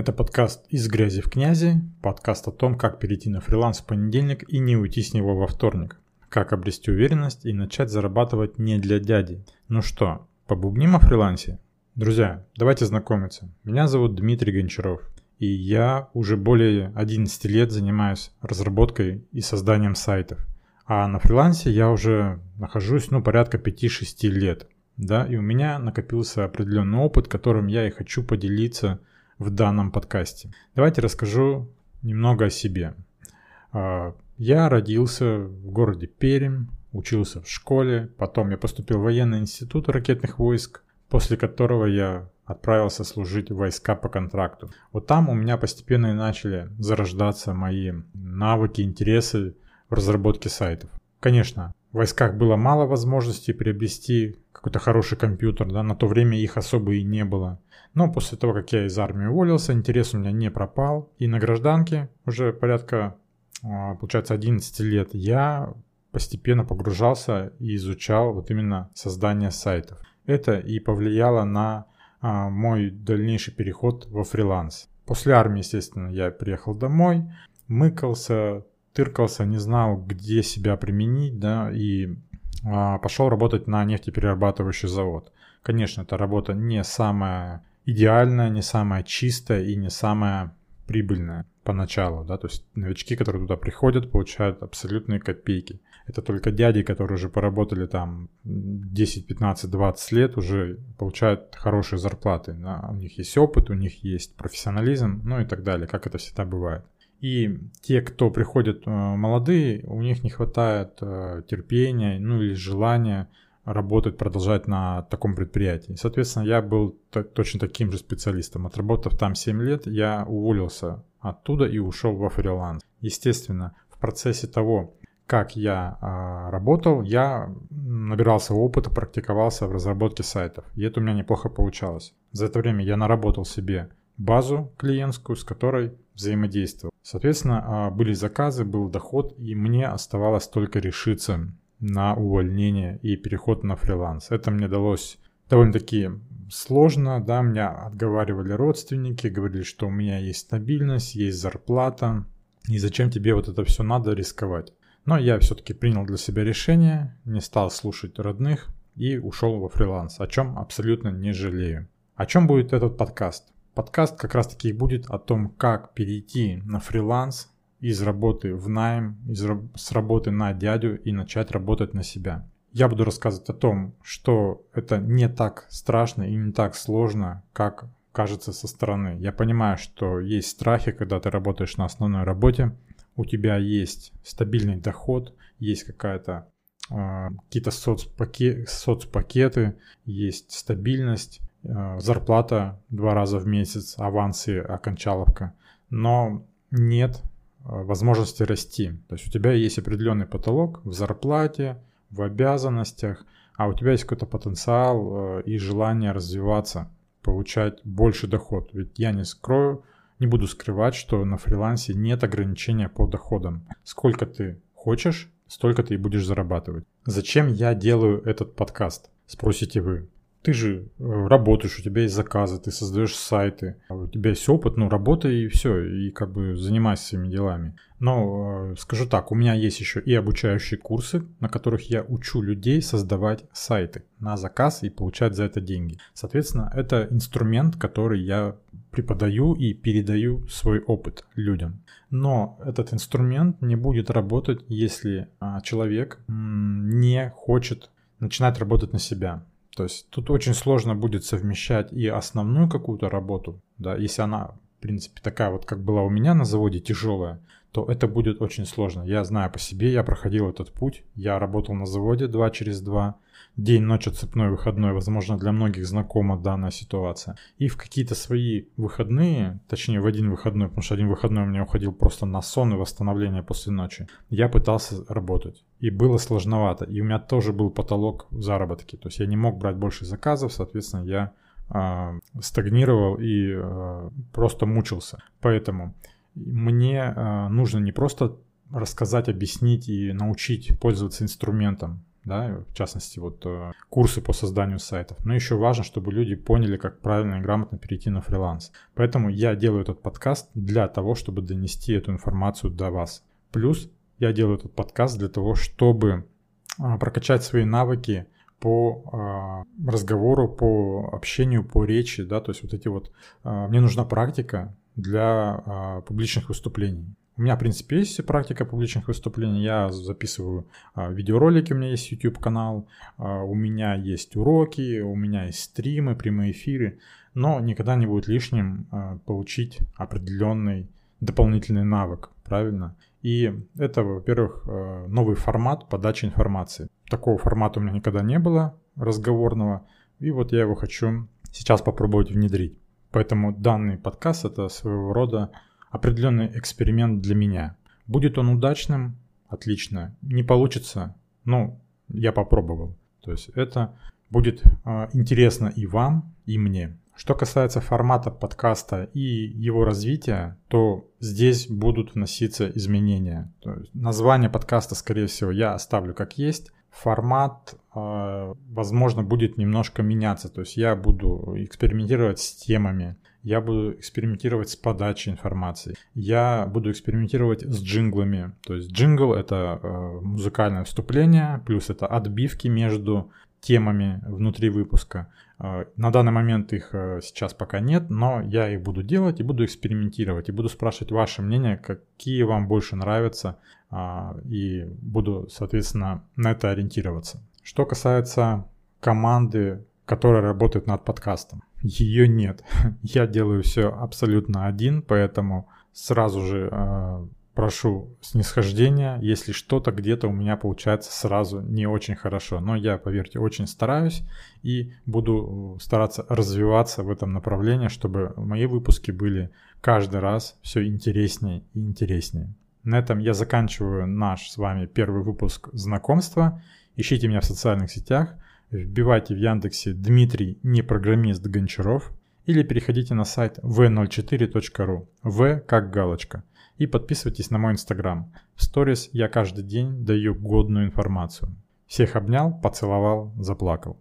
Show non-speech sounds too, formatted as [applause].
Это подкаст «Из грязи в князи», подкаст о том, как перейти на фриланс в понедельник и не уйти с него во вторник, как обрести уверенность и начать зарабатывать не для дяди. Ну что, побубним о фрилансе? Друзья, давайте знакомиться. Меня зовут Дмитрий Гончаров, и я уже более 11 лет занимаюсь разработкой и созданием сайтов. А на фрилансе я уже нахожусь, ну, порядка 5-6 лет. Да, и у меня накопился определенный опыт, которым я и хочу поделиться в данном подкасте. Давайте расскажу немного о себе. А, я родился в городе Пермь, учился в школе, потом я поступил в военный институт ракетных войск, после которого я отправился служить в войска по контракту. Вот там у меня постепенно и начали зарождаться мои навыки, интересы в разработке сайтов. Конечно, в войсках было мало возможностей приобрести какой-то хороший компьютер, да, на то время их особо и не было. Но после того, как я из армии уволился, интерес у меня не пропал. И на гражданке уже порядка, а, получается, 11 лет я постепенно погружался и изучал вот именно создание сайтов. Это и повлияло на а, мой дальнейший переход во фриланс. После армии, естественно, я приехал домой, мыкался, тыркался, не знал, где себя применить, да, и пошел работать на нефтеперерабатывающий завод. Конечно, эта работа не самая идеальная, не самая чистая и не самая прибыльная поначалу, да, то есть новички, которые туда приходят, получают абсолютные копейки. Это только дяди, которые уже поработали там 10, 15, 20 лет, уже получают хорошие зарплаты. Да? У них есть опыт, у них есть профессионализм, ну и так далее, как это всегда бывает. И те, кто приходят э, молодые, у них не хватает э, терпения, ну или желания работать, продолжать на таком предприятии. Соответственно, я был точно таким же специалистом. Отработав там 7 лет, я уволился оттуда и ушел во фриланс. Естественно, в процессе того, как я э, работал, я набирался опыта, практиковался в разработке сайтов. И это у меня неплохо получалось. За это время я наработал себе базу клиентскую, с которой взаимодействовал. Соответственно, а, были заказы, был доход, и мне оставалось только решиться на увольнение и переход на фриланс. Это мне далось довольно-таки сложно, да, меня отговаривали родственники, говорили, что у меня есть стабильность, есть зарплата, и зачем тебе вот это все надо рисковать. Но я все-таки принял для себя решение, не стал слушать родных и ушел во фриланс, о чем абсолютно не жалею. О чем будет этот подкаст? Подкаст как раз таки будет о том, как перейти на фриланс из работы в найм, из, с работы на дядю и начать работать на себя. Я буду рассказывать о том, что это не так страшно и не так сложно, как кажется со стороны. Я понимаю, что есть страхи, когда ты работаешь на основной работе, у тебя есть стабильный доход, есть какая-то э, какие-то соцпаке, соцпакеты, есть стабильность, зарплата два раза в месяц, авансы, окончаловка. Но нет Э, возможности расти. То есть у тебя есть определенный потолок в зарплате, в обязанностях, а у тебя есть какой-то потенциал э, и желание развиваться, получать больше доход. Ведь я не скрою, не буду скрывать, что на фрилансе нет ограничения по доходам. Сколько ты хочешь, столько ты и будешь зарабатывать. Зачем я делаю этот подкаст? Спросите вы ты же э, работаешь, у тебя есть заказы, ты создаешь сайты, а у тебя есть опыт, ну, работай и все, и как бы занимайся своими делами. Но э, скажу так, у меня есть еще и обучающие курсы, на которых я учу людей создавать сайты на заказ и получать за это деньги. Соответственно, это инструмент, который я преподаю и передаю свой опыт людям. Но этот инструмент не будет работать, если а, человек не хочет начинать работать на себя. То есть тут очень сложно будет совмещать и основную какую-то работу, да, если она, в принципе, такая вот, как была у меня на заводе, тяжелая, то это будет очень сложно. Я знаю по себе, я проходил этот путь, я работал на заводе два через два, день, ночь, отцепной выходной, возможно, для многих знакома данная ситуация. И в какие-то свои выходные, точнее в один выходной, потому что один выходной у меня уходил просто на сон и восстановление после ночи, я пытался работать. И было сложновато. И у меня тоже был потолок в заработке. То есть я не мог брать больше заказов, соответственно, я стагнировал и э, просто мучился. Поэтому мне э, нужно не просто рассказать, объяснить и научить пользоваться инструментом. да, в частности, вот курсы по созданию сайтов. Но еще важно, чтобы люди поняли, как правильно и грамотно перейти на фриланс. Поэтому я делаю этот подкаст для того, чтобы донести эту информацию до вас. Плюс я делаю этот подкаст для того, чтобы а, прокачать свои навыки по э, разговору, по общению, по речи, да, то есть вот эти вот, э, мне нужна практика для э, публичных выступлений. У меня, в принципе, есть практика публичных выступлений. Я записываю а, видеоролики, у меня есть YouTube канал, а, у меня есть уроки, у меня есть стримы, прямые эфиры. Но никогда не будет лишним а, получить определенный дополнительный навык, правильно? И это, во-первых, а, новый формат подачи информации. Такого формата у меня никогда не было разговорного. И вот я его хочу сейчас попробовать внедрить. Поэтому данный подкаст это своего рода определенный эксперимент для меня. Будет он удачным, отлично. Не получится, ну, я попробовал. То есть это будет э, интересно и вам, и мне. Что касается формата подкаста и его развития, то здесь будут вноситься изменения. То есть название подкаста, скорее всего, я оставлю как есть. Формат, э, возможно, будет немножко меняться. То есть я буду экспериментировать с темами, я буду экспериментировать с подачей информации, я буду экспериментировать с джинглами. То есть джингл это э, музыкальное вступление, плюс это отбивки между темами внутри выпуска. Э, на данный момент их э, сейчас пока нет, но я их буду делать и буду экспериментировать, и буду спрашивать ваше мнение, какие вам больше нравятся, э, и буду, соответственно, на это ориентироваться. Что касается команды, которая работает над подкастом ее нет. [laughs] Я делаю все абсолютно один, поэтому сразу же прошу снисхождения, если что-то где-то у меня получается сразу не очень хорошо. Но я, поверьте, очень стараюсь и буду стараться развиваться в этом направлении, чтобы мои выпуски были каждый раз все интереснее и интереснее. На этом я заканчиваю наш с вами первый выпуск знакомства. Ищите меня в социальных сетях – Вбивайте в Яндексе Дмитрий не программист Гончаров или переходите на сайт v04.ru v как галочка и подписывайтесь на мой инстаграм. В сторис я каждый день даю годную информацию. Всех обнял, поцеловал, заплакал.